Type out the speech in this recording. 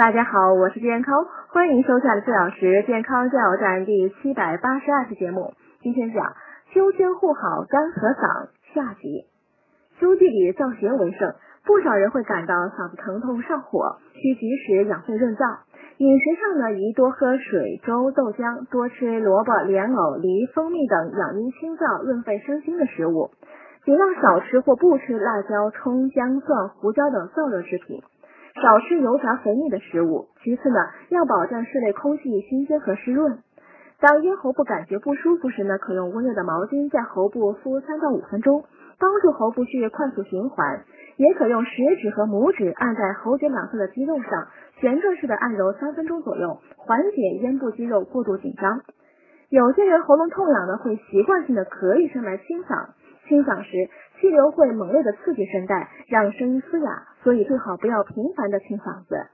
大家好，我是健康，欢迎收看四小时健康加油站第七百八十二期节目。今天讲秋天护好肝和嗓下集。秋季里燥邪为盛，不少人会感到嗓子疼痛上火，需及时养肺润燥。饮食上呢，宜多喝水、粥、豆浆，多吃萝卜、莲藕、梨、蜂蜜等养阴清燥、润肺生津的食物，尽量少吃或不吃辣椒、葱、姜、蒜、胡椒等燥热食品。少吃油炸肥腻的食物。其次呢，要保证室内空气新鲜和湿润。当咽喉部感觉不舒服时呢，可用温热的毛巾在喉部敷三到五分钟，帮助喉部血液快速循环。也可用食指和拇指按在喉结两侧的肌肉上，旋转式的按揉三分钟左右，缓解咽部肌肉过度紧张。有些人喉咙痛痒呢，会习惯性的咳一声来清嗓。清嗓时，气流会猛烈的刺激声带，让声音嘶哑，所以最好不要频繁的清嗓子。